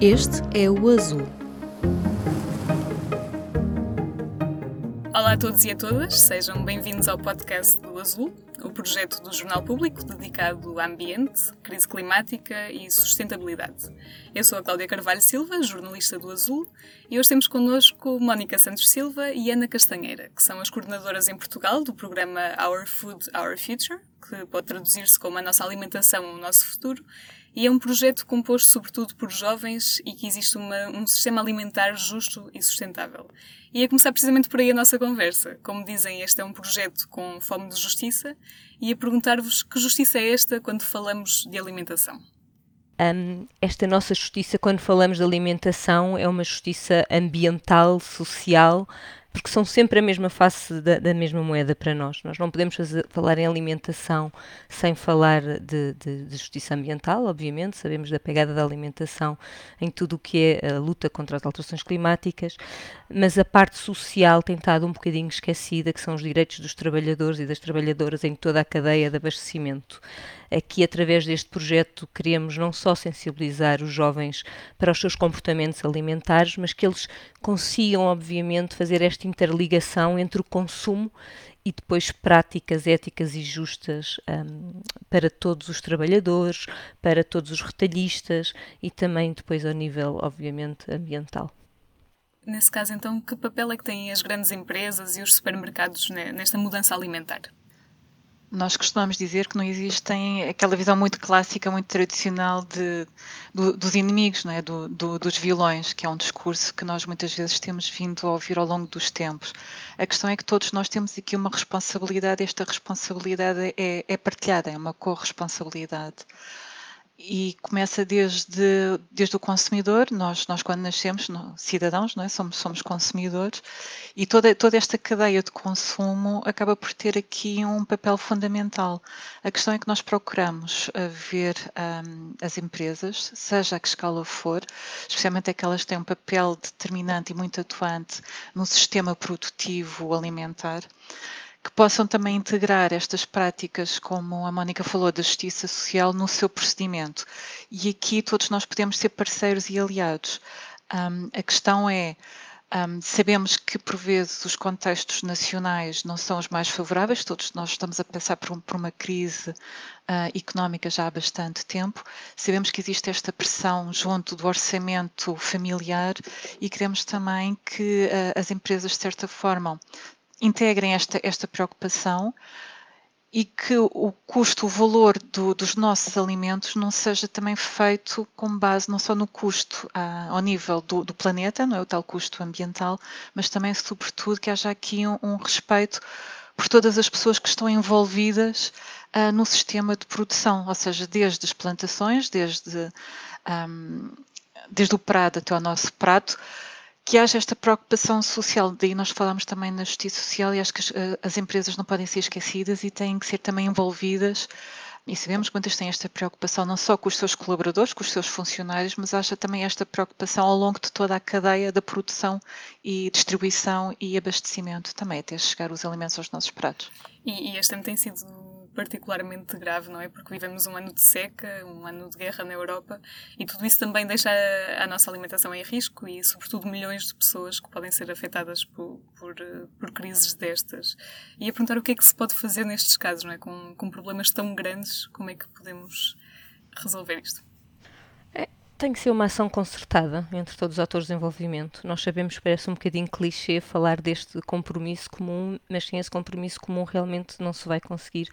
Este é o Azul. Olá a todos e a todas, sejam bem-vindos ao podcast do Azul, o projeto do Jornal Público dedicado a ambiente, crise climática e sustentabilidade. Eu sou a Cláudia Carvalho Silva, jornalista do Azul, e hoje temos connosco Mónica Santos Silva e Ana Castanheira, que são as coordenadoras em Portugal do programa Our Food, Our Future, que pode traduzir-se como a nossa alimentação, o nosso futuro, e é um projeto composto sobretudo por jovens e que existe uma, um sistema alimentar justo e sustentável. E a começar precisamente por aí a nossa conversa. Como dizem, este é um projeto com fome de justiça e a perguntar-vos que justiça é esta quando falamos de alimentação. Um, esta nossa justiça, quando falamos de alimentação, é uma justiça ambiental, social, porque são sempre a mesma face da, da mesma moeda para nós. Nós não podemos fazer, falar em alimentação sem falar de, de, de, justiça ambiental, obviamente, sabemos da pegada da alimentação em tudo o que é a luta contra as alterações climáticas, mas a parte social tem estado um bocadinho esquecida, que são os direitos dos trabalhadores e das trabalhadoras em toda a cadeia de abastecimento. Aqui, através deste projeto, queremos não só sensibilizar os jovens para os seus comportamentos alimentares, mas que eles consigam, obviamente, fazer esta interligação entre o consumo e depois práticas éticas e justas um, para todos os trabalhadores, para todos os retalhistas e também depois ao nível, obviamente, ambiental. Nesse caso, então, que papel é que têm as grandes empresas e os supermercados nesta mudança alimentar? Nós costumamos dizer que não existem aquela visão muito clássica, muito tradicional de, do, dos inimigos, não é? Do, do, dos vilões, que é um discurso que nós muitas vezes temos vindo a ouvir ao longo dos tempos. A questão é que todos nós temos aqui uma responsabilidade, esta responsabilidade é, é partilhada, é uma corresponsabilidade e começa desde, desde o consumidor, nós, nós quando nascemos, cidadãos, não é? somos, somos consumidores, e toda, toda esta cadeia de consumo acaba por ter aqui um papel fundamental. A questão é que nós procuramos eh, ver um, as empresas, seja a que escala for, especialmente aquelas que têm um papel determinante e muito atuante no sistema produtivo alimentar, que possam também integrar estas práticas, como a Mónica falou, da justiça social no seu procedimento. E aqui todos nós podemos ser parceiros e aliados. Um, a questão é. Um, sabemos que, por vezes, os contextos nacionais não são os mais favoráveis, todos nós estamos a passar por, um, por uma crise uh, económica já há bastante tempo. Sabemos que existe esta pressão junto do orçamento familiar e queremos também que uh, as empresas, de certa forma, integrem esta, esta preocupação e que o custo, o valor do, dos nossos alimentos não seja também feito com base não só no custo ah, ao nível do, do, planeta, não é? O tal custo ambiental, mas também, sobretudo, que haja aqui um, um respeito por todas as pessoas que estão envolvidas ah, no sistema de produção, ou seja, desde as plantações, desde, um, desde o prado até o nosso prato, que haja esta preocupação social. Daí nós falamos também na justiça social e acho que as, eh, as, empresas não podem ser esquecidas e têm que ser também envolvidas. E sabemos que muitas têm esta preocupação não só com os seus colaboradores, com os seus funcionários, mas haja também esta preocupação ao longo de toda a cadeia da produção e distribuição e abastecimento, também até chegar os alimentos aos nossos pratos. E, e este ano tem sido particularmente grave, não é? Porque vivemos um ano de seca, um ano de guerra na Europa e tudo isso também deixa a, nossa alimentação em risco e, sobretudo, milhões de pessoas que podem ser afetadas por, por, por, crises destas. E a perguntar o que é que se pode fazer nestes casos, não é? Com, com problemas tão grandes, como é que podemos resolver isto? Tem que ser uma ação concertada entre todos os atores de envolvimento. Nós sabemos que parece um bocadinho clichê falar deste compromisso comum, mas sem esse compromisso comum realmente não se vai conseguir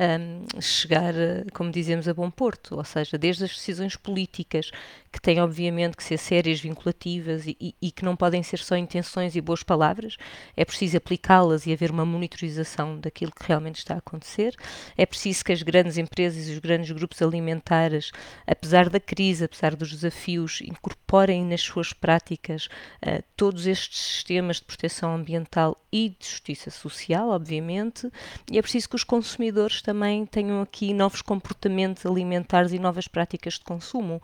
um, chegar, como dizemos, a bom porto. Ou seja, desde as decisões políticas, que têm obviamente que ser sérias, vinculativas e, e, e que não podem ser só intenções e boas palavras, é preciso aplicá-las e haver uma monitorização daquilo que realmente está a acontecer. É preciso que as grandes empresas e os grandes grupos alimentares, apesar da crise, apesar do dos desafios, incorporem nas suas práticas uh, todos estes sistemas de proteção ambiental e de justiça social, obviamente, e é preciso que os consumidores também tenham aqui novos comportamentos alimentares e novas práticas de consumo.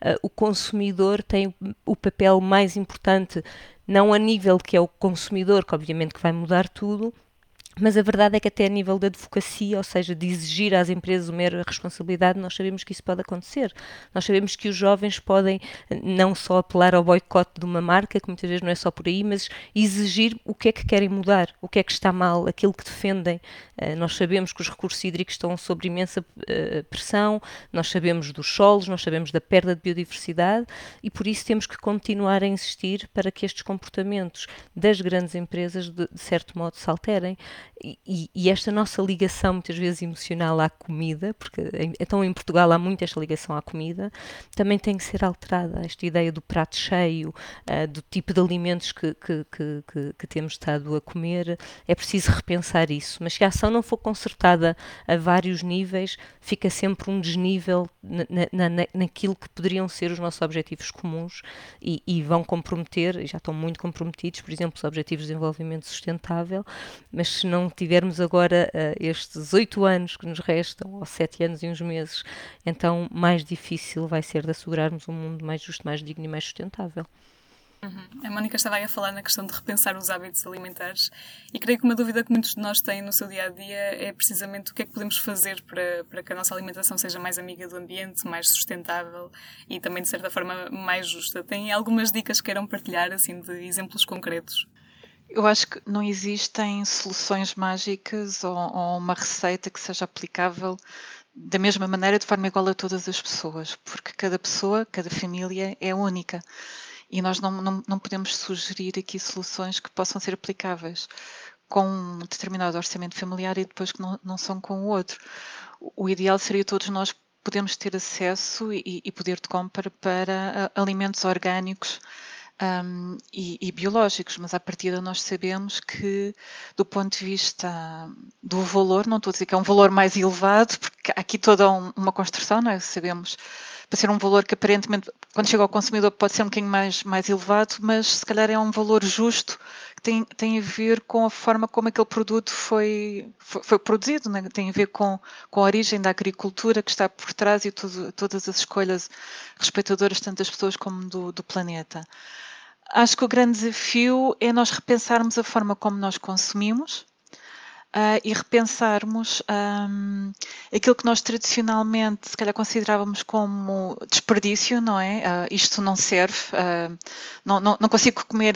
Uh, o consumidor tem o papel mais importante, não a nível que é o consumidor, que obviamente que vai mudar tudo, mas a verdade é que até a nível da advocacia, ou seja, de exigir às empresas uma responsabilidade, nós sabemos que isso pode acontecer. Nós sabemos que os jovens podem não só apelar ao boicote de uma marca, que muitas vezes não é só por aí, mas exigir o que é que querem mudar, o que é que está mal, aquilo que defendem. Uh, nós sabemos que os recursos hídricos estão sob imensa uh, pressão, nós sabemos dos solos, nós sabemos da perda de biodiversidade e por isso temos que continuar a insistir para que estes comportamentos das grandes empresas, de certo modo, se alterem. E, e, esta nossa ligação, muitas vezes emocional à comida, porque então em Portugal há muito esta ligação à comida, também tem que ser alterada. Esta ideia do prato cheio, uh, do tipo de alimentos que, que, que, que, temos estado a comer, é preciso repensar isso. Mas se a ação não for consertada a vários níveis, fica sempre um desnível na, na, na, naquilo que poderiam ser os nossos objetivos comuns e, e vão comprometer, já estão muito comprometidos, por exemplo, os Objetivos de Desenvolvimento Sustentável, mas se não tivermos agora uh, estes oito anos que nos restam, ou sete anos e uns meses, então mais difícil vai ser de assegurarmos um mundo mais justo, mais digno e mais sustentável. Uhum. A Mónica estava aí a falar na questão de repensar os hábitos alimentares e creio que uma dúvida que muitos de nós têm no seu dia a dia é precisamente o que é que podemos fazer para, para que a nossa alimentação seja mais amiga do ambiente, mais sustentável e também de certa forma mais justa. Tem algumas dicas que queiram partilhar, assim, de exemplos concretos? Eu acho que não existem soluções mágicas ou, ou, uma receita que seja aplicável da mesma maneira, de forma igual a todas as pessoas, porque cada pessoa, cada família é única e nós não, não, não podemos sugerir aqui soluções que possam ser aplicáveis com um determinado orçamento familiar e depois que não, não são com o outro. O ideal seria todos nós podermos ter acesso e, e poder de compra para alimentos orgânicos um, e, e, biológicos, mas à partida nós sabemos que, do ponto de vista do valor, não estou a dizer que é um valor mais elevado, porque aqui toda um, uma construção, não é? Sabemos para ser um valor que aparentemente, quando chega ao consumidor, pode ser um bocadinho mais, mais elevado, mas se calhar é um valor justo que tem, tem a ver com a forma como aquele produto foi, foi, foi produzido, né? tem a ver com, com a origem da agricultura que está por trás e tudo, todas as escolhas respeitadoras tanto das pessoas como do, do planeta. Acho que o grande desafio é nós repensarmos a forma como nós consumimos uh, e repensarmos um, aquilo que nós tradicionalmente, se calhar, considerávamos como desperdício, não é? Uh, isto não serve, uh, não, não, não, consigo comer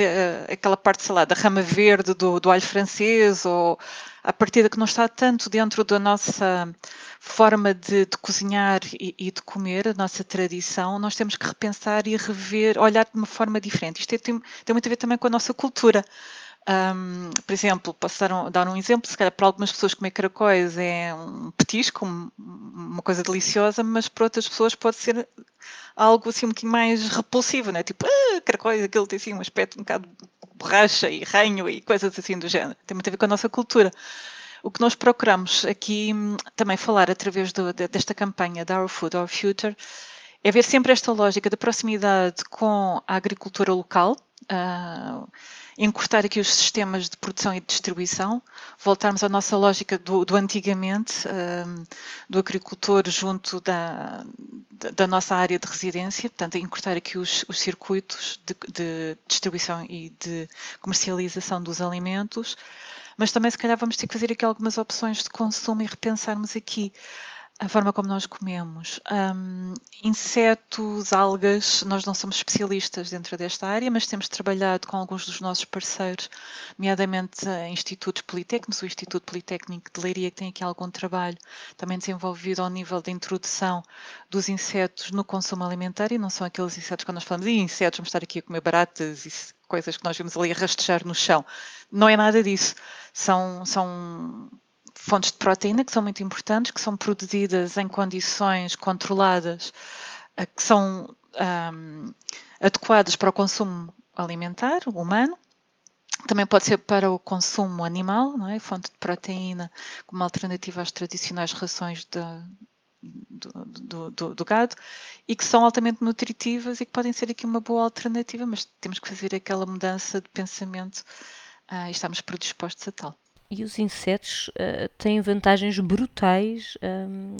aquela parte, sei lá, da rama verde do, do alho francês ou a partida que não está tanto dentro da nossa forma de, de cozinhar e, e, de comer, a nossa tradição, nós temos que repensar e rever, olhar de uma forma diferente. Isto tem, tem muito a ver também com a nossa cultura. Um, por exemplo, posso dar um, exemplo, se calhar para algumas pessoas comer caracóis é um petisco, um, uma coisa deliciosa, mas para outras pessoas pode ser algo assim um bocadinho mais repulsivo, né? tipo, ah, caracóis, aquilo tem assim um aspecto um bocado borracha e ranho e coisas assim do género. Tem muito a ver com a nossa cultura. O que nós procuramos aqui hum, também falar através do, desta campanha da Our Food, Our Future, é ver sempre esta lógica de proximidade com a agricultura local, uh, encurtar aqui os sistemas de produção e de distribuição, voltarmos à nossa lógica do, do antigamente, um, do agricultor junto da, da, nossa área de residência, portanto, encurtar aqui os, os circuitos de, de distribuição e de comercialização dos alimentos, mas também se calhar vamos ter que fazer aqui algumas opções de consumo e repensarmos aqui a forma como nós comemos. Um, insetos, algas, nós não somos especialistas dentro desta área, mas temos trabalhado com alguns dos nossos parceiros, nomeadamente institutos politécnicos, o Instituto Politécnico de Leiria, que tem aqui algum trabalho também desenvolvido ao nível da introdução dos insetos no consumo alimentar, e não são aqueles insetos que nós falamos, e insetos, vamos estar aqui a comer baratas e coisas que nós vimos ali a rastejar no chão. Não é nada disso. São, são fontes de proteína que são muito importantes, que são produzidas em condições controladas, eh, que são um, adequadas para o consumo alimentar humano. Também pode ser para o consumo animal, não é? fonte de proteína como alternativa às tradicionais rações de, do, do, do, do, gado e que são altamente nutritivas e que podem ser aqui uma boa alternativa, mas temos que fazer aquela mudança de pensamento uh, e estamos predispostos a tal. E os insetos uh, têm vantagens brutais um,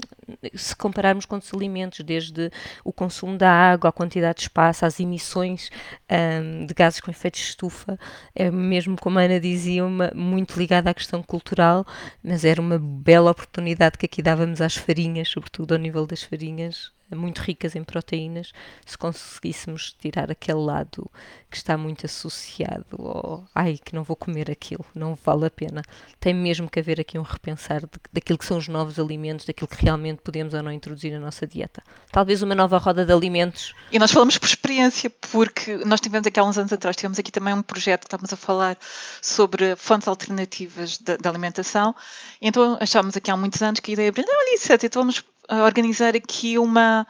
se compararmos com outros alimentos, desde o consumo da água, a quantidade de espaço, as emissões um, de gases com efeito de estufa, é mesmo como a Ana dizia, uma, muito ligada à questão cultural, mas era uma bela oportunidade que aqui dávamos às farinhas, sobretudo ao nível das farinhas, muito ricas em proteínas, se conseguíssemos tirar aquele lado que está muito associado ao ai, que não vou comer aquilo, não vale a pena. Tem mesmo que haver aqui um repensar de, daquilo que são os novos alimentos, daquilo que realmente podemos ou não introduzir na nossa dieta. Talvez uma nova roda de alimentos. E nós falamos por experiência, porque nós tivemos aqui há uns anos atrás, tivemos aqui também um projeto que estávamos a falar sobre fontes alternativas de alimentação, então achámos aqui há muitos anos que a ideia é, olha isso, então vamos organizar aqui uma,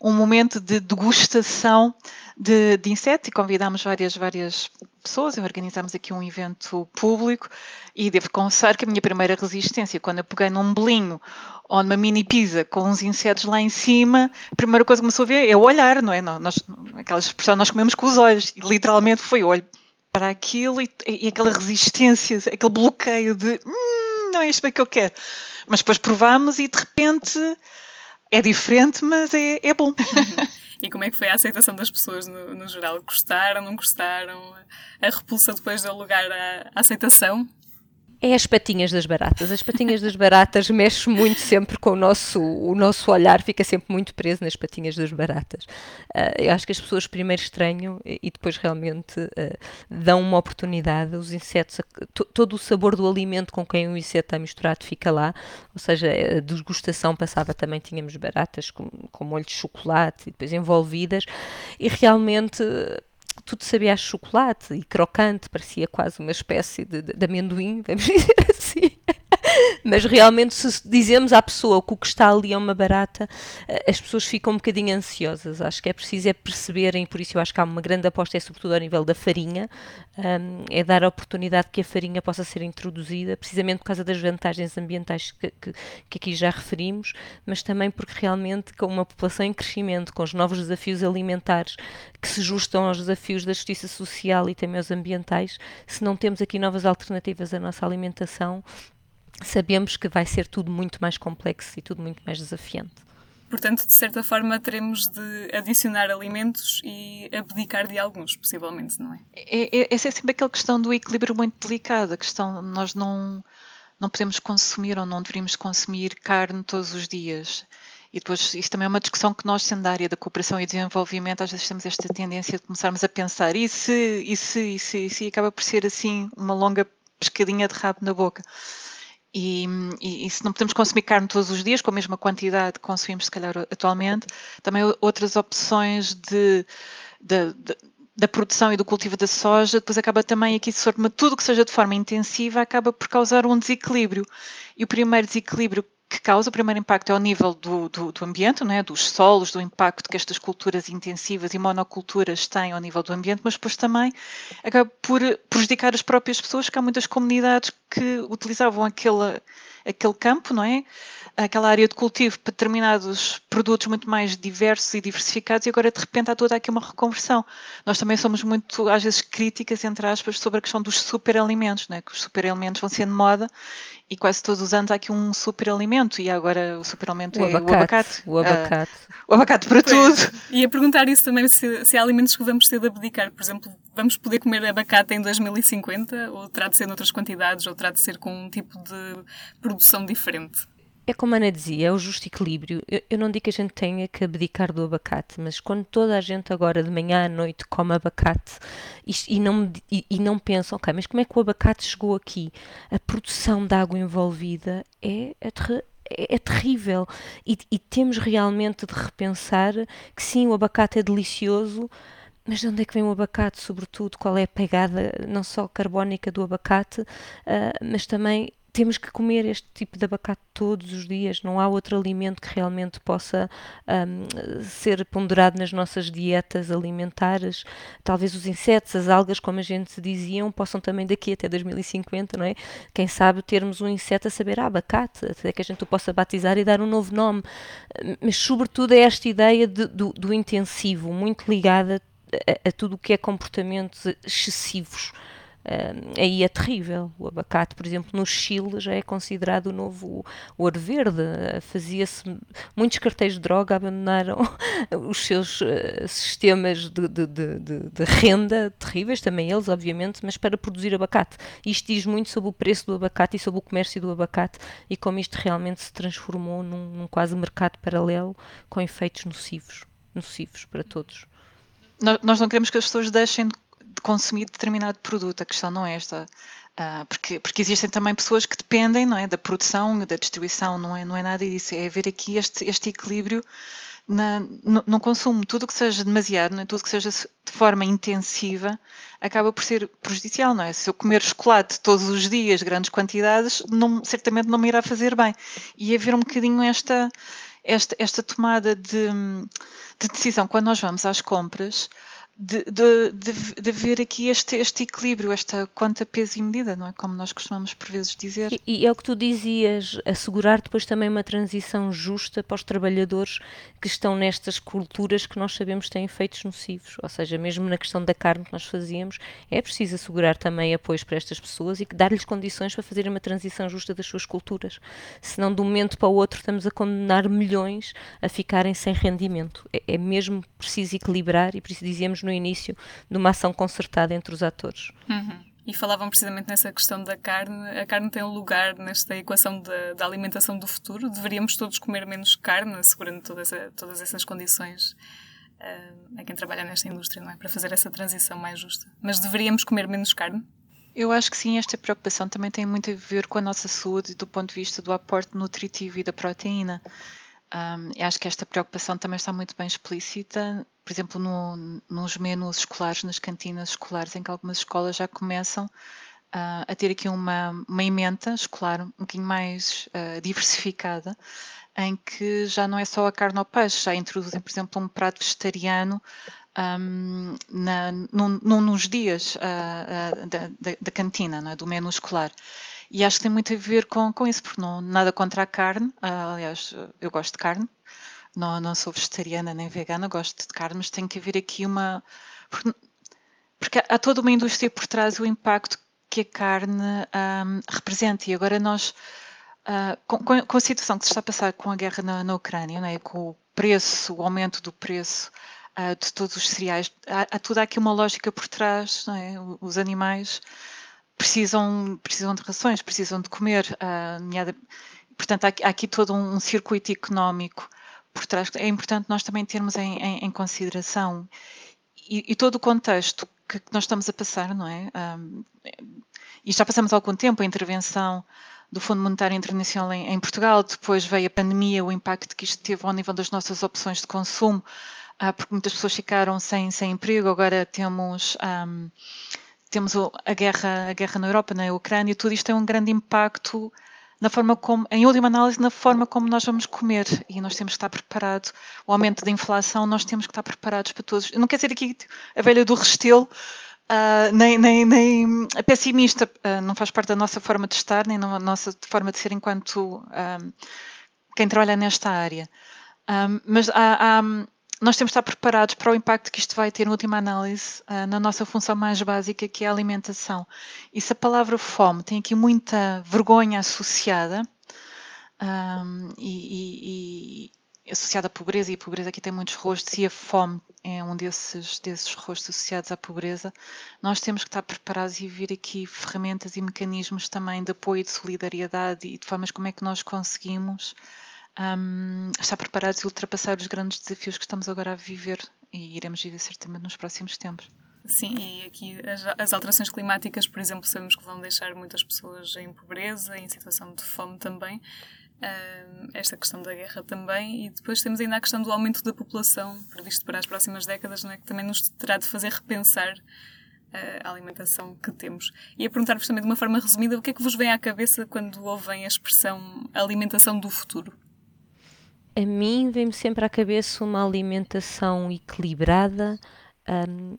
um momento de degustação de, de insetos e convidámos várias, várias pessoas e organizámos aqui um evento público e devo confessar que a minha primeira resistência, quando eu peguei num bolinho ou numa mini pizza com uns insetos lá em cima, a primeira coisa que começou a ver é o olhar, não é? Nós, aquela expressão nós comemos com os olhos e literalmente foi olho para aquilo e, e aquela resistência, aquele bloqueio de hum, não é isto bem que eu quero. Mas depois provámos e de repente é diferente, mas é, é bom. E como é que foi a aceitação das pessoas no, no geral? Gostaram, não gostaram? A repulsa depois deu lugar à, à aceitação? É as patinhas das baratas. As patinhas das baratas mexe muito sempre com o nosso, o nosso olhar, fica sempre muito preso nas patinhas das baratas. Uh, eu acho que as pessoas primeiro estranham e depois realmente uh, dão uma oportunidade. Os insetos, todo o sabor do alimento com quem o inseto está misturado fica lá, ou seja, a degustação passava também, tínhamos baratas com, com molho de chocolate e depois envolvidas e realmente tudo sabia a chocolate e crocante, parecia quase uma espécie de, de, de amendoim, vamos dizer assim. Mas realmente, se dizemos à pessoa que o que está ali é uma barata, eh, as pessoas ficam um bocadinho ansiosas. Acho que é preciso é perceberem, por isso eu acho que há uma grande aposta, é sobretudo ao nível da farinha, um, é dar a oportunidade que a farinha possa ser introduzida, precisamente por causa das vantagens ambientais que, que, que aqui já referimos, mas também porque realmente, com uma população em crescimento, com os novos desafios alimentares que se justam aos desafios da justiça social e também aos ambientais, se não temos aqui novas alternativas à nossa alimentação, sabemos que vai ser tudo muito mais complexo e tudo muito mais desafiante. Portanto, de certa forma, teremos de adicionar alimentos e abdicar de alguns, possivelmente, não é? é, é essa é sempre aquela questão do equilíbrio muito delicada. A questão, nós não, não podemos consumir ou não deveríamos consumir carne todos os dias. E depois, isto também é uma discussão que nós, sendo da área da cooperação e desenvolvimento, às vezes temos esta tendência de começarmos a pensar e se, e se, e se, e se, e acaba por ser assim uma longa pescadinha de rabo na boca. E, e, e, se não podemos consumir carne todos os dias, com a mesma quantidade que consumimos, se calhar, atualmente, também outras opções de, de, de da produção e do cultivo da soja, depois acaba também aqui, se tudo que seja de forma intensiva, acaba por causar um desequilíbrio. E o primeiro desequilíbrio que causa o primeiro impacto é ao nível do, do, do ambiente, né, dos solos, do impacto que estas culturas intensivas e monoculturas têm ao nível do ambiente, mas depois também acaba por prejudicar as próprias pessoas, que há muitas comunidades que utilizavam aquele, aquele campo, não é? Aquela área de cultivo para determinados produtos muito mais diversos e diversificados e agora de repente há toda aqui uma reconversão. Nós também somos muito, às vezes, críticas, entre aspas, sobre a questão dos superalimentos, né? que os superalimentos vão sendo moda e quase todos os anos há aqui um superalimento e agora o superalimento o é abacate, o abacate. O abacate. Uh, o abacate para tudo. E a perguntar isso também se, se há alimentos que vamos ter de abdicar. Por exemplo, vamos poder comer abacate em 2050 ou terá de ser noutras quantidades ou terá de ser com um tipo de produção diferente? É como a Ana dizia, é o justo equilíbrio. Eu, eu, não digo que a gente tenha que abdicar do abacate, mas quando toda a gente agora de manhã à noite come abacate e, e não, e, e, não pensa, ok, mas como é que o abacate chegou aqui? A produção de água envolvida é, é, é, é terrível e, e temos realmente de repensar que sim, o abacate é delicioso, mas de onde é que vem o abacate, sobretudo? Qual é a pegada, não só carbónica do abacate, uh, mas também temos que comer este tipo de abacate todos os dias, não há outro alimento que realmente possa um, ser ponderado nas nossas dietas alimentares. Talvez os insetos, as algas, como a gente diziam, possam também daqui até 2050, não é? Quem sabe termos um inseto a saber ah, abacate, até que a gente o possa batizar e dar um novo nome. Mas, sobretudo, é esta ideia de, do, do intensivo, muito ligada a, a tudo o que é comportamentos excessivos uh, aí é terrível. O abacate, por exemplo, no Chile já é considerado o novo ouro verde. Fazia-se muitos cartéis de droga abandonaram os seus uh, sistemas de, de, de, de, renda terríveis, também eles, obviamente, mas para produzir abacate. Isto diz muito sobre o preço do abacate e sobre o comércio do abacate e como isto realmente se transformou num, num quase mercado paralelo com efeitos nocivos, nocivos para todos. Nós não queremos que as pessoas deixem de consumir determinado produto, a questão não é esta. Uh, porque, porque existem também pessoas que dependem não é, da produção, da distribuição, não é, não é nada disso, é haver aqui este, este equilíbrio na, no, no, consumo. Tudo que seja demasiado, é? tudo que seja de forma intensiva, acaba por ser prejudicial, não é? Se eu comer chocolate todos os dias, grandes quantidades, não, certamente não me irá fazer bem. E haver um bocadinho esta, esta, esta tomada de, de decisão quando nós vamos às compras de, de, de, de ver aqui este, este equilíbrio, esta quanta peso e medida, não é? Como nós costumamos por vezes dizer. E, e, é o que tu dizias, assegurar depois também uma transição justa para os trabalhadores que estão nestas culturas que nós sabemos têm efeitos nocivos. Ou seja, mesmo na questão da carne que nós fazíamos, é preciso assegurar também apoios para estas pessoas e dar-lhes condições para fazerem uma transição justa das suas culturas. Senão, de um momento para o outro, estamos a condenar milhões a ficarem sem rendimento. É, é mesmo preciso equilibrar e por isso dizíamos no início de uma ação concertada entre os atores. Uhum. E falavam precisamente nessa questão da carne. A carne tem um lugar nesta equação da, da alimentação do futuro. Deveríamos todos comer menos carne, assegurando todas, todas essas condições uh, a quem trabalha nesta indústria, não é? Para fazer essa transição mais justa. Mas deveríamos comer menos carne? Eu acho que sim, esta preocupação também tem muito a ver com a nossa saúde do ponto de vista do aporte nutritivo e da proteína. Um, acho que esta preocupação também está muito bem explícita, por exemplo, no, nos menus escolares, nas cantinas escolares, em que algumas escolas já começam uh, a ter aqui uma, uma emenda escolar um bocadinho mais uh, diversificada, em que já não é só a carne ou peixe, já introduzem, por exemplo, um prato vegetariano um, na, num, nos dias uh, da, da, da, cantina, é? do menu escolar. E acho que tem muito a ver com, com isso, porque não nada contra a carne. Uh, aliás, eu gosto de carne. Não, não sou vegetariana nem vegana, gosto de carne, mas tem que haver aqui uma. Porque, porque há toda uma indústria por trás o impacto que a carne um, representa. E agora nós, uh, com, com, a situação que se está a passar com a guerra na, na Ucrânia, é? com o preço, o aumento do preço uh, de todos os cereais, há, há toda aqui uma lógica por trás, é? Os animais precisam, precisam de rações, precisam de comer. Uh, portanto, há, há, aqui todo um, circuito económico por trás. É importante nós também termos em, em, em consideração e, e, todo o contexto que, que, nós estamos a passar, não é? Um, e já passamos algum tempo a intervenção do Fundo Monetário Internacional em, em, Portugal, depois veio a pandemia, o impacto que isto teve ao nível das nossas opções de consumo, uh, porque muitas pessoas ficaram sem, sem emprego, agora temos. Um, temos a guerra, a guerra na Europa, na Ucrânia, tudo isto tem um grande impacto na forma como, em última análise, na forma como nós vamos comer e nós temos que estar preparados. O aumento da inflação, nós temos que estar preparados para todos. Não quer dizer aqui a velha do restelo, uh, nem, nem, nem a pessimista, uh, não faz parte da nossa forma de estar, nem da nossa forma de ser enquanto uh, quem trabalha nesta área. mas há, há nós temos de estar preparados para o impacto que isto vai ter, em última análise, uh, na nossa função mais básica, que é a alimentação. E se a palavra fome tem aqui muita vergonha associada, um, e, e, e, associada à pobreza, e a pobreza aqui tem muitos rostos, e a fome é um desses, desses rostos associados à pobreza, nós temos que estar preparados e vir aqui ferramentas e mecanismos também de apoio, de solidariedade e de formas como é que nós conseguimos um, estar preparados e ultrapassar os grandes desafios que estamos agora a viver e iremos viver certamente nos próximos tempos. Sim, e aqui as, as, alterações climáticas, por exemplo, sabemos que vão deixar muitas pessoas em pobreza, em situação de fome também. Esta questão da guerra também, e depois temos ainda a questão do aumento da população previsto para as próximas décadas, é? que também nos terá de fazer repensar a alimentação que temos. E a perguntar-vos também de uma forma resumida o que é que vos vem à cabeça quando ouvem a expressão alimentação do futuro? A mim vem-me sempre à cabeça uma alimentação equilibrada um,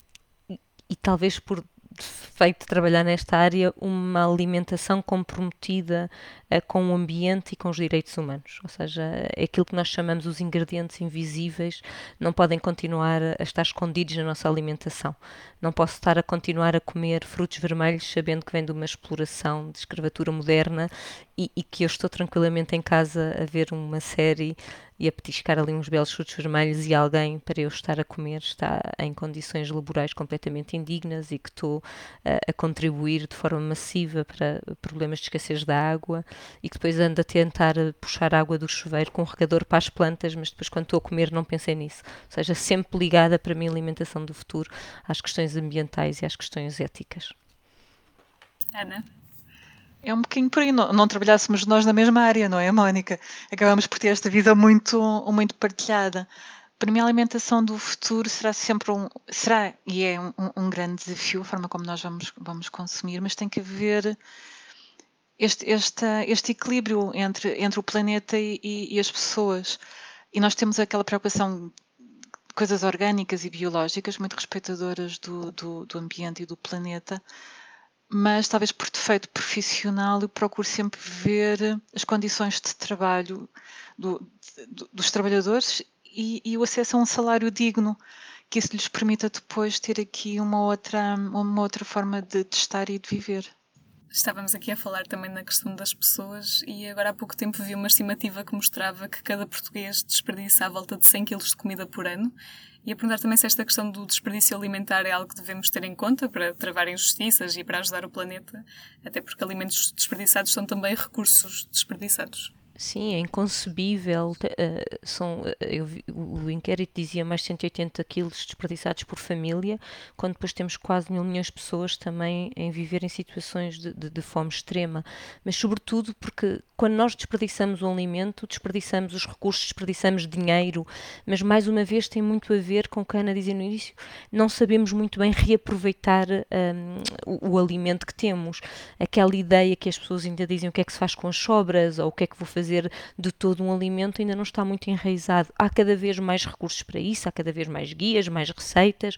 e, e, talvez por feito trabalhar nesta área uma alimentação comprometida uh, com o ambiente e com os direitos humanos. Ou seja, aquilo que nós chamamos os ingredientes invisíveis não podem continuar a estar escondidos na nossa alimentação. Não posso estar a continuar a comer frutos vermelhos sabendo que vem de uma exploração de escravatura moderna e, e que eu estou tranquilamente em casa a ver uma série e a petiscar ali uns belos frutos vermelhos e alguém para eu estar a comer está em condições laborais completamente indignas e que estou a, a contribuir de forma massiva para problemas de escassez da água e que depois ando a tentar puxar água do chuveiro com um regador para as plantas, mas depois quando estou a comer não pensei nisso. Ou seja, sempre ligada para a minha alimentação do futuro às questões ambientais e às questões éticas. Ana? É um bocadinho por aí, não, não, trabalhássemos nós na mesma área, não é, Mónica? Acabamos por ter esta vida muito, muito partilhada. Para mim, a alimentação do futuro será sempre um, será e é um, um grande desafio, a forma como nós vamos, vamos consumir, mas tem que haver este, este, este equilíbrio entre, entre o planeta e, e, as pessoas. E nós temos aquela preocupação coisas orgânicas e biológicas, muito respeitadoras do, do, do ambiente e do planeta, mas talvez por defeito profissional eu procuro sempre ver as condições de trabalho do, do, dos trabalhadores e, e, o acesso a um salário digno que isso lhes permita depois ter aqui uma outra, uma outra forma de, de estar e de viver. Estávamos aqui a falar também na questão das pessoas e agora há pouco tempo vi uma estimativa que mostrava que cada português desperdiça à volta de 100 kg de comida por ano e a perguntar também se esta questão do desperdício alimentar é algo que devemos ter em conta para travar injustiças e para ajudar o planeta, até porque alimentos desperdiçados são também recursos desperdiçados. Sim, é inconcebível. Uh, são, eh, eu, o inquérito dizia mais de 180 quilos desperdiçados por família, quando depois temos quase mil milhões de pessoas também em viver em situações de, de, de, fome extrema. Mas, sobretudo, porque quando nós desperdiçamos um alimento, desperdiçamos os recursos, desperdiçamos dinheiro, mas mais uma vez tem muito a ver com o que a Ana dizia no início, não sabemos muito bem reaproveitar um, o, o alimento que temos. Aquela ideia que as pessoas ainda dizem o que é que se faz com as sobras ou o que é que vou fazer fazer de todo um alimento ainda não está muito enraizado. Há cada vez mais recursos para isso, há cada vez mais guias, mais receitas,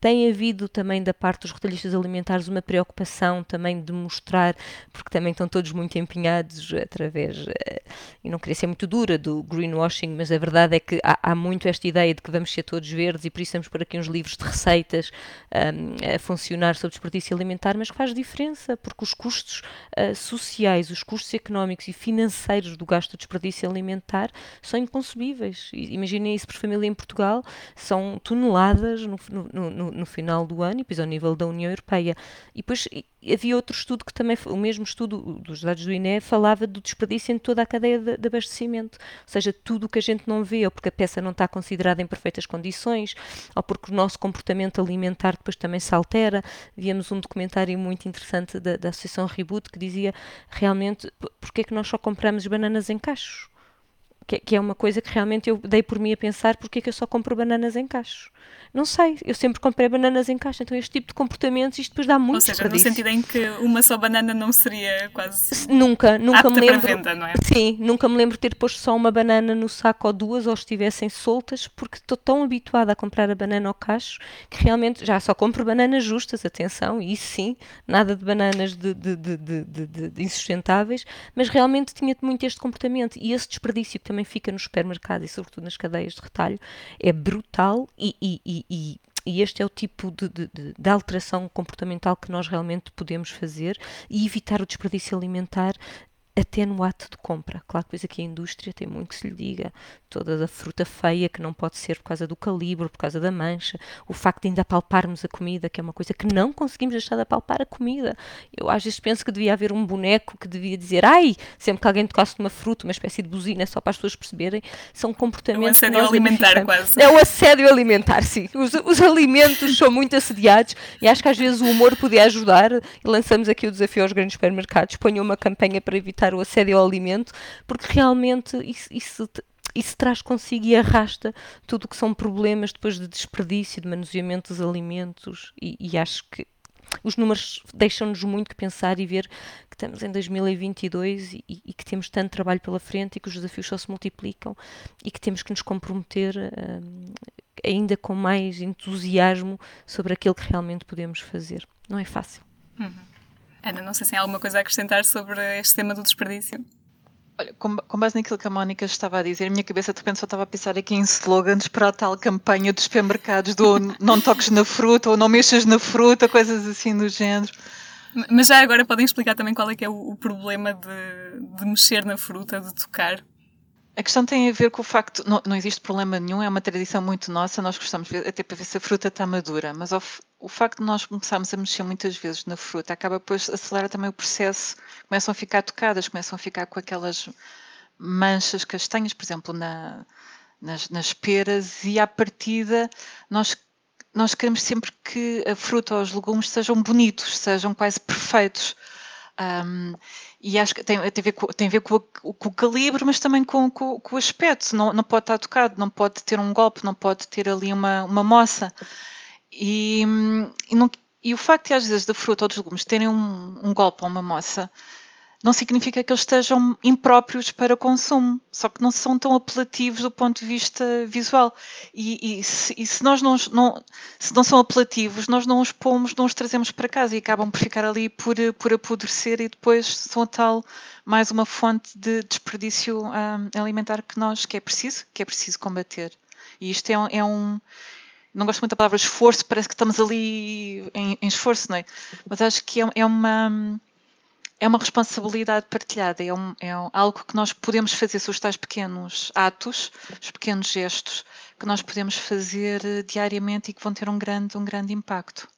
tem havido também da parte dos retalhistas alimentares uma preocupação também de mostrar, porque também estão todos muito empenhados através, eh, e não queria ser muito dura, do greenwashing, mas a verdade é que há, há muito esta ideia de que vamos ser todos verdes e por isso temos por aqui uns livros de receitas um, a funcionar sobre desperdício alimentar, mas que faz diferença, porque os custos uh, sociais, os custos económicos e financeiros do gasto de desperdício alimentar são inconcebíveis. Imaginem isso por família em Portugal, são toneladas no, no, no no, final do ano, e depois ao nível da União Europeia. E depois havia outro estudo que também, o mesmo estudo dos dados do INE, falava do desperdício em toda a cadeia de, de abastecimento. Ou seja, tudo o que a gente não vê, ou porque a peça não está considerada em perfeitas condições, ou porque o nosso comportamento alimentar depois também se altera. Víamos um documentário muito interessante da, da Associação Reboot que dizia realmente porque é que nós só compramos bananas em cachos. Que, que, é uma coisa que realmente eu dei por mim a pensar porque é que eu só compro bananas em cachos. Não sei, eu sempre comprei bananas em caixa, então este tipo de comportamentos isto depois dá muito Ou seja, no sentido em que uma só banana não seria quase Nunca, nunca me lembro. Venda, não é? Sim, nunca me lembro de ter posto só uma banana no saco ou duas ou estivessem soltas, porque estou tão habituada a comprar a banana ao cacho que realmente já só compro bananas justas, atenção, e isso sim, nada de bananas de, de, de, de, de insustentáveis, mas realmente tinha muito este comportamento e esse desperdício que também fica no supermercado e sobretudo nas cadeias de retalho é brutal e, e e, e, este é o tipo de, de, de, alteração comportamental que nós realmente podemos fazer e evitar o desperdício alimentar até no ato de compra. Claro que aqui a indústria tem muito que se lhe diga, toda a fruta feia que não pode ser por causa do calibre, por causa da mancha, o facto de ainda apalparmos a comida, que é uma coisa que não conseguimos deixar de apalpar a comida. Eu às vezes penso que devia haver um boneco que devia dizer, ai, sempre que alguém tocasse numa fruta, uma espécie de buzina só para as pessoas perceberem, são comportamentos. É o assédio alimentar, quase. É o assédio alimentar, sim. Os, os alimentos são muito assediados e acho que às vezes o humor podia ajudar. E lançamos aqui o desafio aos grandes supermercados, ponham uma campanha para evitar o assédio ao alimento, porque realmente isso, isso isso traz consigo e arrasta tudo o que são problemas depois de desperdício, de manuseamento dos alimentos, e, e acho que os números deixam-nos muito que pensar e ver que estamos em 2022 e, e, que temos tanto trabalho pela frente e que os desafios só se multiplicam e que temos que nos comprometer um, ainda com mais entusiasmo sobre aquilo que realmente podemos fazer. não é fácil. Uhum. Ana, não sei se tem alguma coisa a acrescentar sobre este tema do desperdício. Olha, com, com, base naquilo que a Mónica estava a dizer, a minha cabeça de repente só estava a pensar aqui em slogans para a tal campanha dos supermercados do não toques na fruta ou não mexas na fruta, coisas assim do género. Mas já agora podem explicar também qual é que é o, o problema de, de mexer na fruta, de tocar? A questão tem a ver com o facto, não, não existe problema nenhum, é uma tradição muito nossa, nós gostamos até para ver se a fruta está madura, mas ao, o facto de nós começarmos a mexer muitas vezes na fruta acaba depois acelerar também o processo, começam a ficar tocadas, começam a ficar com aquelas manchas castanhas, por exemplo, na, nas, nas peras, e à partida nós nós queremos sempre que a fruta ou os legumes sejam bonitos, sejam quase perfeitos. Um, e acho que tem, tem, a ver, com, tem a ver com, o, com o calibre, mas também com, com, com, o aspecto. Não, não pode estar tocado, não pode ter um golpe, não pode ter ali uma, uma moça. E, e, não, e o facto de, às vezes, da fruta ou dos legumes terem um, um golpe ou uma moça não significa que eles estejam impróprios para consumo, só que não são tão apelativos do ponto de vista visual. E, e, se, e se, nós não, não, se não são apelativos, nós não os pomos, não os trazemos para casa e acabam por ficar ali por, por apodrecer e depois são tal mais uma fonte de desperdício um, alimentar que nós que é preciso, que é preciso combater. E isto é um, é um não gosto muito da palavra esforço, parece que estamos ali em, em esforço, não é? Mas acho que é, é uma é uma responsabilidade partilhada, é, um, é algo que nós podemos fazer, são os tais pequenos atos, os pequenos gestos que nós podemos fazer eh, diariamente e que vão ter um grande, um grande impacto.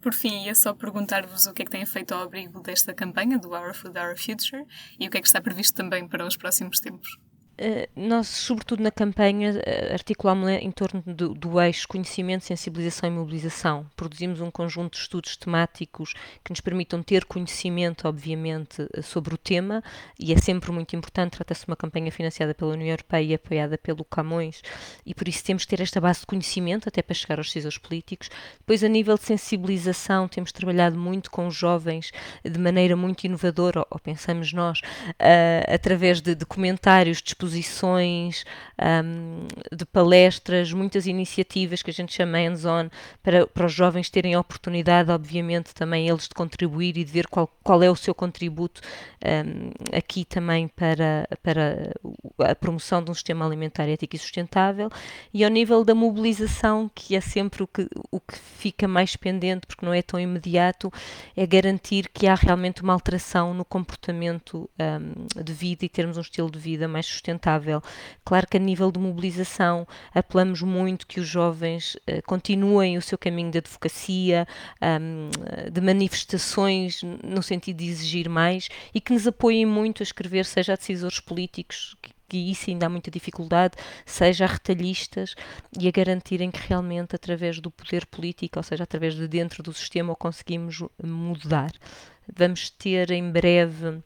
Por fim, ia só perguntar-vos o que é que têm feito ao abrigo desta campanha do Our Food, Our Future e o que é que está previsto também para os próximos tempos. Eh, nós, sobretudo na campanha, eh, articulámos em torno do, do, eixo conhecimento, sensibilização e mobilização. Produzimos um conjunto de estudos temáticos que nos permitam ter conhecimento, obviamente, eh, sobre o tema, e é sempre muito importante. Trata-se de uma campanha financiada pela União Europeia e apoiada pelo Camões, e por isso temos que ter esta base de conhecimento até para chegar aos decisores políticos. Depois, a nível de sensibilização, temos trabalhado muito com os jovens de maneira muito inovadora, ou, ou pensamos nós, uh, através de, de comentários, de exposições, um, de palestras, muitas iniciativas que a gente chama hands-on para, para os jovens terem a oportunidade, obviamente, também eles de contribuir e de ver qual, qual é o seu contributo um, aqui também para, para a promoção de um sistema alimentar ético e sustentável. E ao nível da mobilização, que é sempre o que, o que fica mais pendente, porque não é tão imediato, é garantir que há realmente uma alteração no comportamento um, de vida e termos um estilo de vida mais sustentável sustentável. Claro que a nível de mobilização apelamos muito que os jovens uh, continuem o seu caminho de advocacia, um, de manifestações no sentido de exigir mais e que nos apoiem muito a escrever, seja a decisores políticos, que isso ainda há muita dificuldade, seja a retalhistas e a garantirem que realmente através do poder político, ou seja, através de dentro do sistema, o conseguimos mudar. Vamos ter em breve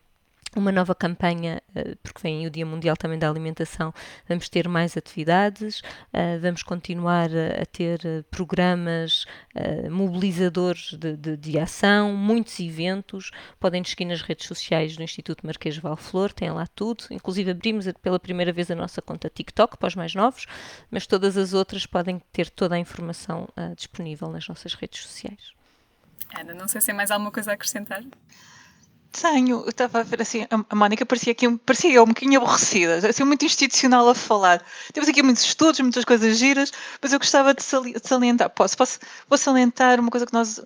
uma nova campanha, eh, porque vem o Dia Mundial também da Alimentação, vamos ter mais atividades, eh, vamos continuar a ter eh, programas mobilizadores de, de, de ação, muitos eventos, podem seguir nas redes sociais do Instituto Marquês Valflor, tem lá tudo, inclusive abrimos pela primeira vez a nossa conta TikTok para os mais novos, mas todas as outras podem ter toda a informação disponível nas nossas redes sociais. Ana, não sei se tem mais alguma coisa a acrescentar. Tenho, eu estava a ver assim, a Mónica parecia aqui, parecia um bocadinho aborrecida, assim, muito institucional a falar. Temos aqui muitos estudos, muitas coisas giras, mas eu gostava de, salientar, posso, posso, vou salientar uma coisa que nós,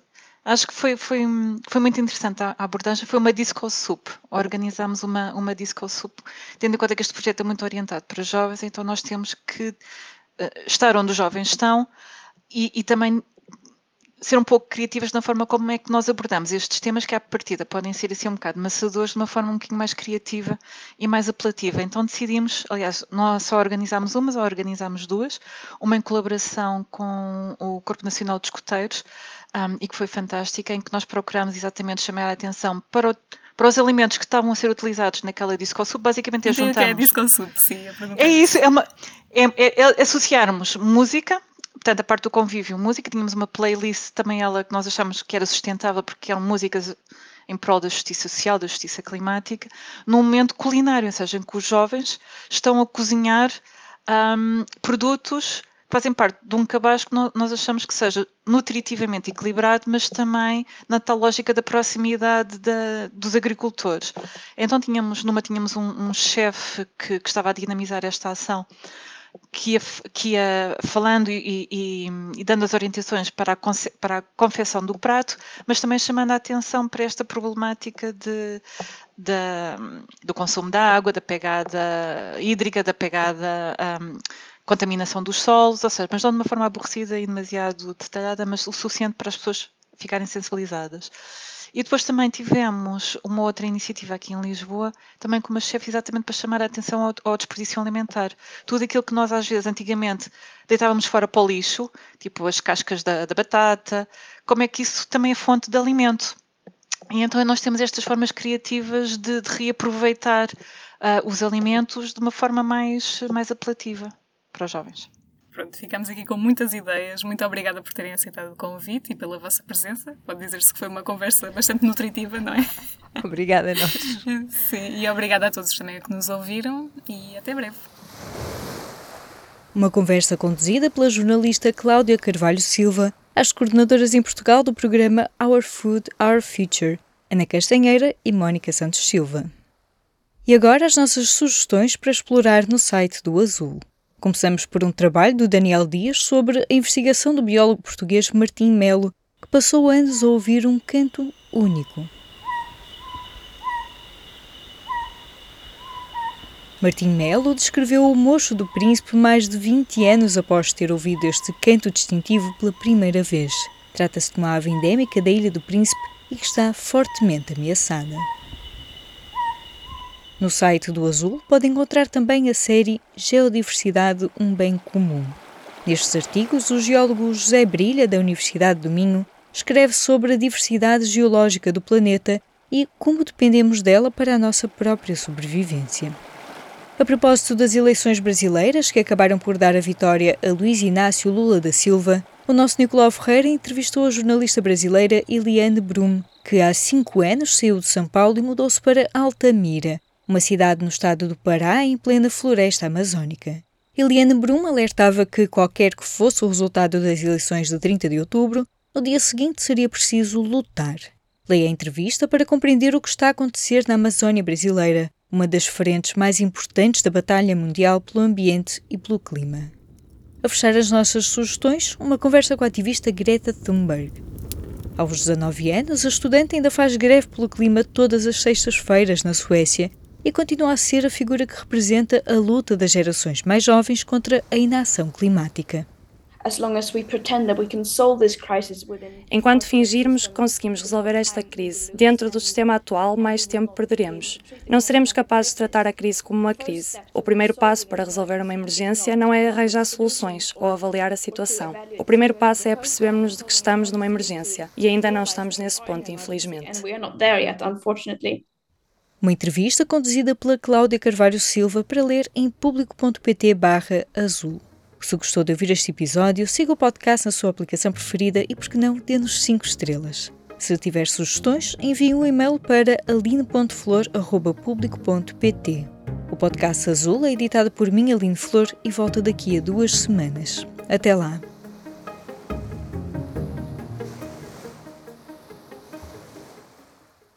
acho que foi, foi, foi muito interessante a, abordagem, foi uma disco soup. Organizámos uma, uma disco soup, tendo em conta que este projeto é muito orientado para jovens, então nós temos que uh, estar onde os jovens estão e, e também ser um pouco criativas na forma como é que nós abordamos estes temas que à partida podem ser assim um bocado maçadores de uma forma um bocadinho mais criativa e mais apelativa. Então decidimos, aliás, nós só organizámos uma, só organizámos duas, uma em colaboração com o Corpo Nacional de Escoteiros um, e que foi fantástica, em que nós procuramos exatamente chamar a atenção para o para os alimentos que estavam a ser utilizados naquela disco soup, basicamente é juntarmos... É disco soup, sim. É isso, é, uma, é, é, é associarmos música, portanto, a parte do convívio, música, tínhamos uma playlist também ela que nós achamos que era sustentável porque eram músicas em prol da justiça social, da justiça climática, num momento culinário, ou seja, em que os jovens estão a cozinhar um, produtos fazem parte de um cabaz que nós achamos que seja nutritivamente equilibrado, mas também na tal lógica da proximidade da, dos agricultores. Então tínhamos, numa tínhamos um, um chefe que, que estava a dinamizar esta ação, que que falando e, e, e, dando as orientações para a, para a confecção do prato, mas também chamando a atenção para esta problemática de, de do consumo da água, da pegada hídrica, da pegada um, contaminação dos solos, ou seja, mas não de uma forma aborrecida e demasiado detalhada, mas o suficiente para as pessoas ficarem sensibilizadas. E depois também tivemos uma outra iniciativa aqui em Lisboa, também com uma chefe exatamente para chamar a atenção ao, ao, desperdício alimentar. Tudo aquilo que nós às vezes antigamente deitávamos fora para o lixo, tipo as cascas da, da batata, como é que isso também é fonte de alimento. E então nós temos estas formas criativas de, de reaproveitar uh, os alimentos de uma forma mais, mais apelativa para os jovens. Pronto, ficamos aqui com muitas ideias. Muito obrigada por terem aceitado o convite e pela vossa presença. Pode dizer-se que foi uma conversa bastante nutritiva, não é? Obrigada a nós. Sim, e obrigada a todos também que nos ouviram e até breve. Uma conversa conduzida pela jornalista Cláudia Carvalho Silva, as coordenadoras em Portugal do programa Our Food, Our Future, Ana Castanheira e Mónica Santos Silva. E agora as nossas sugestões para explorar no site do Azul. Começamos por um trabalho do Daniel Dias sobre a investigação do biólogo português Martim Melo, que passou anos a ouvir um canto único. Martim Melo descreveu o mocho do príncipe mais de 20 anos após ter ouvido este canto distintivo pela primeira vez. Trata-se de uma ave endémica da Ilha do Príncipe e que está fortemente ameaçada. No site do Azul pode encontrar também a série Geodiversidade Um Bem Comum. Nestes artigos, o geólogo José Brilha, da Universidade do Minho, escreve sobre a diversidade geológica do planeta e como dependemos dela para a nossa própria sobrevivência. A propósito das eleições brasileiras, que acabaram por dar a vitória a Luiz Inácio Lula da Silva, o nosso Nicolau Ferreira entrevistou a jornalista brasileira Eliane Brum, que há cinco anos saiu de São Paulo e mudou-se para Altamira, uma cidade no estado do Pará em plena floresta amazónica. Eliane Brum alertava que, qualquer que fosse o resultado das eleições de 30 de outubro, no dia seguinte seria preciso lutar. Leia a entrevista para compreender o que está a acontecer na Amazónia brasileira, uma das frentes mais importantes da batalha mundial pelo ambiente e pelo clima. A fechar as nossas sugestões, uma conversa com a ativista Greta Thunberg. Aos 19 anos, a estudante ainda faz greve pelo clima todas as sextas-feiras na Suécia e continua a ser a figura que representa a luta das gerações mais jovens contra a inação climática. Enquanto fingirmos que conseguimos resolver esta crise dentro do sistema atual, mais tempo perderemos. Não seremos capazes de tratar a crise como uma crise. O primeiro passo para resolver uma emergência não é arranjar soluções ou avaliar a situação. O primeiro passo é percebermos de que estamos numa emergência e ainda não estamos nesse ponto, infelizmente. Uma entrevista conduzida pela Cláudia Carvalho Silva para ler em público.pt barra azul. Se gostou de ouvir este episódio, siga o podcast na sua aplicação preferida e, por que não, dê-nos 5 estrelas. Se tiver sugestões, envie um e-mail para aline.flor.público.pt. O podcast Azul é editado por mim, Aline Flor, e volta daqui a duas semanas. Até lá!